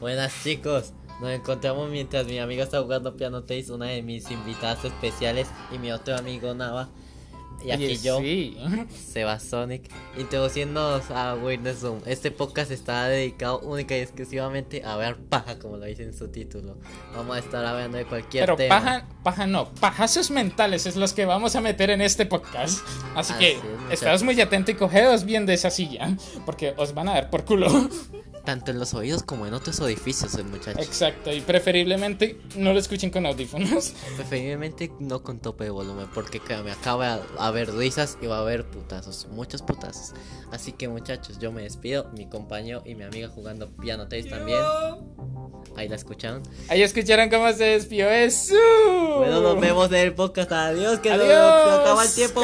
Buenas chicos, nos encontramos mientras mi amiga está jugando Piano Taste, una de mis invitadas especiales y mi otro amigo Nava. Y aquí Oye, yo, sí. Sebasonic, introduciéndonos a Weirdness Zoom. Este podcast está dedicado única y exclusivamente a ver paja, como lo dice en su título. Vamos a estar hablando de cualquier Pero tema. paja, paja no, pajazos mentales es los que vamos a meter en este podcast. Así Así que es, muy atentos y cogeos bien de esa silla, porque os van a dar por culo. Tanto en los oídos como en otros orificios, eh, muchachos. Exacto, y preferiblemente no lo escuchen con audífonos. Preferiblemente no con tope de volumen, porque créame, acá va a haber risas y va a haber putazos, muchos putazos. Así que muchachos, yo me despido, mi compañero y mi amiga jugando Piano Taste también. Ahí la escucharon. Ahí escucharon cómo se despidió eso. Bueno, nos vemos en el podcast. Adiós, que Adiós, se acaba el tiempo.